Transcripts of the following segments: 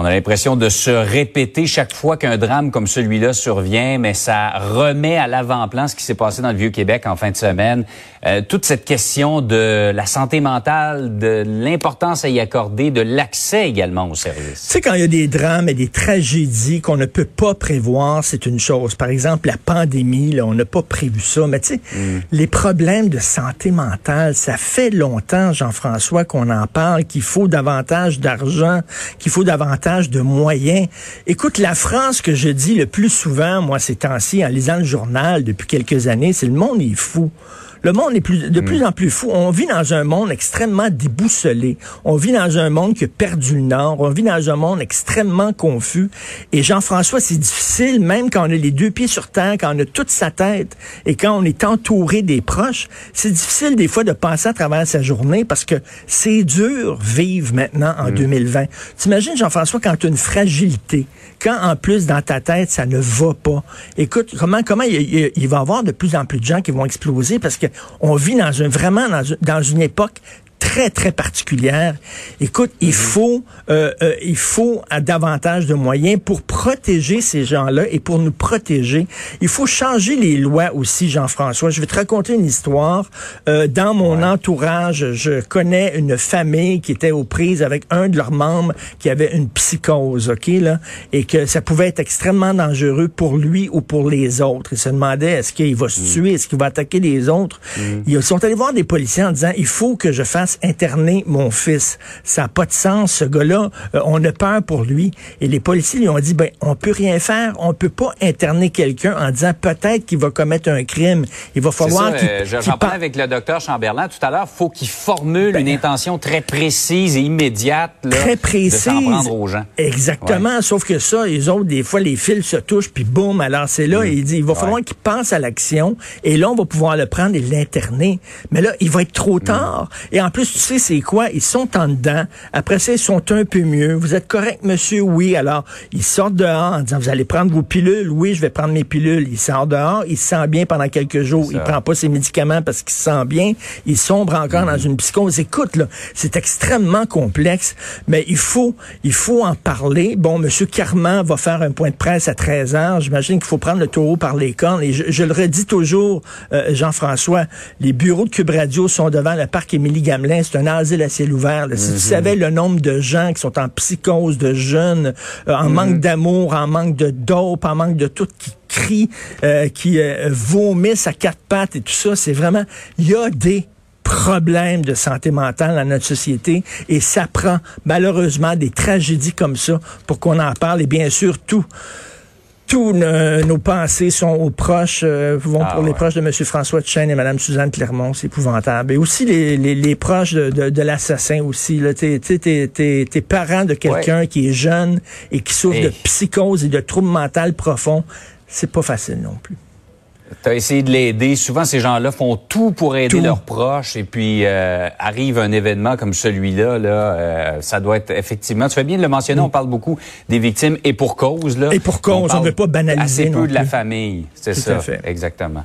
On a l'impression de se répéter chaque fois qu'un drame comme celui-là survient, mais ça remet à l'avant-plan ce qui s'est passé dans le Vieux-Québec en fin de semaine. Euh, toute cette question de la santé mentale, de l'importance à y accorder, de l'accès également aux services. Tu sais, quand il y a des drames et des tragédies qu'on ne peut pas prévoir, c'est une chose. Par exemple, la pandémie, là, on n'a pas prévu ça. Mais tu sais, mm. les problèmes de santé mentale, ça fait longtemps, Jean-François, qu'on en parle, qu'il faut davantage d'argent, qu'il faut davantage de moyens. Écoute, la France que je dis le plus souvent, moi, ces temps-ci, en lisant le journal depuis quelques années, c'est le monde est fou. Le monde est plus, de plus mm. en plus fou. On vit dans un monde extrêmement déboussolé. On vit dans un monde qui a perdu le nord. On vit dans un monde extrêmement confus. Et Jean-François, c'est difficile, même quand on a les deux pieds sur terre, quand on a toute sa tête et quand on est entouré des proches, c'est difficile des fois de passer à travers sa journée parce que c'est dur vivre maintenant en 2020. Mm. T'imagines, Jean-François, quand tu as une fragilité, quand en plus dans ta tête, ça ne va pas. Écoute, comment, comment il, il va y avoir de plus en plus de gens qui vont exploser parce que on vit vraiment dans une époque très, très particulière. Écoute, il mhm. faut, euh, euh, il faut davantage de moyens pour protéger ces gens-là et pour nous protéger. Il faut changer les lois aussi, Jean-François. Je vais te raconter une histoire. Euh, dans mon entourage, je connais une famille qui était aux prises avec un de leurs membres qui avait une psychose, OK, là, et que ça pouvait être extrêmement dangereux pour lui ou pour les autres. Ils se demandaient, est-ce qu'il va se mhm. tuer, est-ce qu'il va attaquer les autres? Mhm. Ils sont allés voir des policiers en disant, il faut que je fasse interner mon fils. Ça n'a pas de sens, ce gars-là. Euh, on a peur pour lui. Et les policiers lui ont dit, ben, on peut rien faire. On peut pas interner quelqu'un en disant peut-être qu'il va commettre un crime. Il va falloir qu'il... Euh, J'en parlais avec le docteur Chamberlain tout à l'heure. faut qu'il formule ben, une intention très précise et immédiate. très précise. De prendre aux gens. Exactement. Sauf que ça, les autres, des fois, les fils se touchent, puis boum, alors c'est là, mm. il dit, il va falloir qu'il pense à l'action. Et là, on va pouvoir le prendre et l'interner. Mais là, il va être trop mm. tard. Et en plus, tu sais, c'est quoi? Ils sont en dedans. Après ça, ils sont un peu mieux. Vous êtes correct, monsieur? Oui. Alors, ils sortent dehors en disant, vous allez prendre vos pilules? Oui, je vais prendre mes pilules. Il sort dehors. Il se sent bien pendant quelques jours. Il prend pas ses médicaments parce qu'il se sent bien. Il sombre encore dans une psychose. Écoute, là, c'est extrêmement complexe, mais il faut, il faut en parler. Bon, monsieur Carman va faire un point de presse à 13 heures. J'imagine qu'il faut prendre le taureau par les cornes. Et je, le redis toujours, euh, Jean-François, les bureaux de Cube Radio sont devant le parc Émilie-Gamelin c'est un asile à ciel ouvert. Si tu mhm. savais le nombre de gens qui sont en psychose, de jeunes, euh, en mhm. manque d'amour, en manque de dope, en manque de tout, qui crient, euh, qui euh, vomissent à quatre pattes et tout ça, c'est vraiment, il y a des problèmes de santé mentale dans notre société et ça prend malheureusement des tragédies comme ça pour qu'on en parle et bien sûr tout tous nos pensées sont aux proches, euh, vont ah pour les proches de M. François Tchain et Mme Suzanne Clermont, c'est épouvantable. Et aussi les, les, les proches de, de, de l'assassin aussi. T'es es, parent de quelqu'un qui est jeune et qui souffre de psychose et de troubles mentaux profonds. C'est pas facile non plus. Tu as essayé de l'aider. Souvent, ces gens-là font tout pour aider leurs proches. Et puis, euh, arrive un événement comme celui-là, là, euh, ça doit être effectivement... Tu fais bien de le mentionner, on parle beaucoup des victimes et pour cause. Là, et pour cause, on ne veut pas banaliser assez peu de la famille. C'est ça, exactement.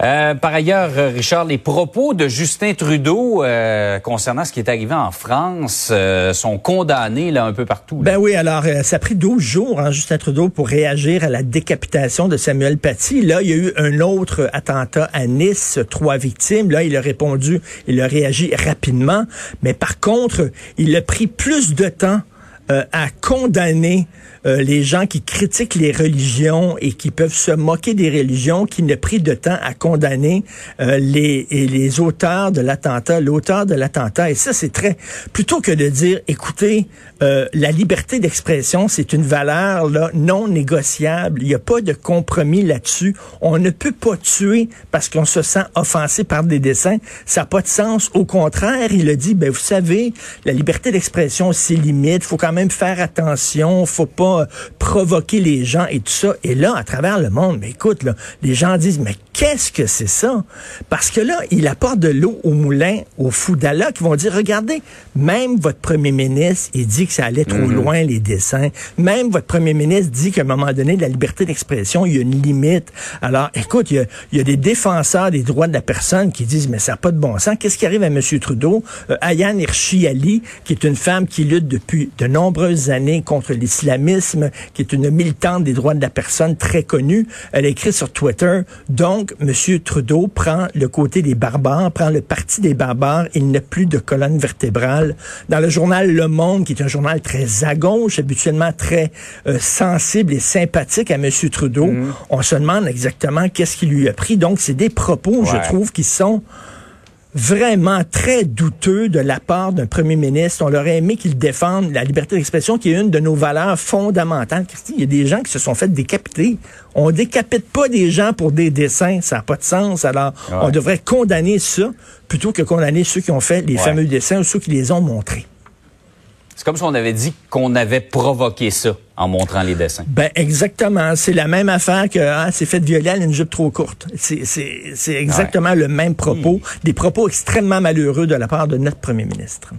Euh, par ailleurs, Richard, les propos de Justin Trudeau euh, concernant ce qui est arrivé en France euh, sont condamnés là un peu partout. Ben oui, alors ça a pris 12 jours, hein, Justin Trudeau, pour réagir à la décapitation de Samuel Paty. Là, il y a eu un autre attentat à Nice, trois victimes. Là, il a répondu, il a réagi rapidement, mais par contre, il a pris plus de temps à condamner euh, les gens qui critiquent les religions et qui peuvent se moquer des religions, qui ne pris de temps à condamner euh, les, les auteurs de l'attentat, l'auteur de l'attentat. Et ça, c'est très... Plutôt que de dire, écoutez, euh, la liberté d'expression, c'est une valeur là, non négociable. Il n'y a pas de compromis là-dessus. On ne peut pas tuer parce qu'on se sent offensé par des dessins. Ça n'a pas de sens. Au contraire, il a dit, ben, vous savez, la liberté d'expression, c'est limite. Faut quand même même faire attention, faut pas provoquer les gens et tout ça. Et là, à travers le monde, mais écoute, là, les gens disent, mais qu'est-ce que c'est ça? Parce que là, il apporte de l'eau au moulin, aux fous d'Allah, qui vont dire, regardez, même votre premier ministre, il dit que ça allait trop mhm. loin, les dessins. Même votre premier ministre dit qu'à un moment donné, la liberté d'expression, il y a une limite. Alors, écoute, il y, a, des défenseurs des droits de la personne qui disent, mais ça n'a pas de bon sens. Qu'est-ce qui arrive à M. Trudeau? Euh, Ayane qui est une femme qui lutte depuis de nombreuses années contre l'islamisme, qui est une militante des droits de la personne très connue, elle a écrit sur Twitter, donc, M. Trudeau prend le côté des barbares, prend le parti des barbares, il n'a plus de colonne vertébrale. Dans le journal Le Monde, qui est un journal très à gauche, habituellement très euh, sensible et sympathique à M. Trudeau, mm. on se demande exactement qu'est-ce qui lui a pris. Donc, c'est des propos, je trouve, qui sont vraiment très douteux de la part d'un premier ministre. On aurait aimé qu'il défende la liberté d'expression, qui est une de nos valeurs fondamentales. Il y a des gens qui se sont fait décapiter. On décapite pas des gens pour des dessins, ça n'a pas de sens. Alors, on devrait condamner ça plutôt que condamner ceux qui ont fait les fameux dessins ou ceux qui les ont montrés. C'est comme si on avait dit qu'on avait provoqué ça en montrant les dessins. Ben exactement. C'est la même affaire que ah, c'est fait violer à une jupe trop courte. C'est exactement le même propos. Hmm. Des propos extrêmement malheureux de la part de notre premier ministre.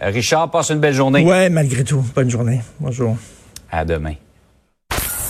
Richard, passe une belle journée. Ouais, malgré tout. Bonne journée. Bonjour. À demain.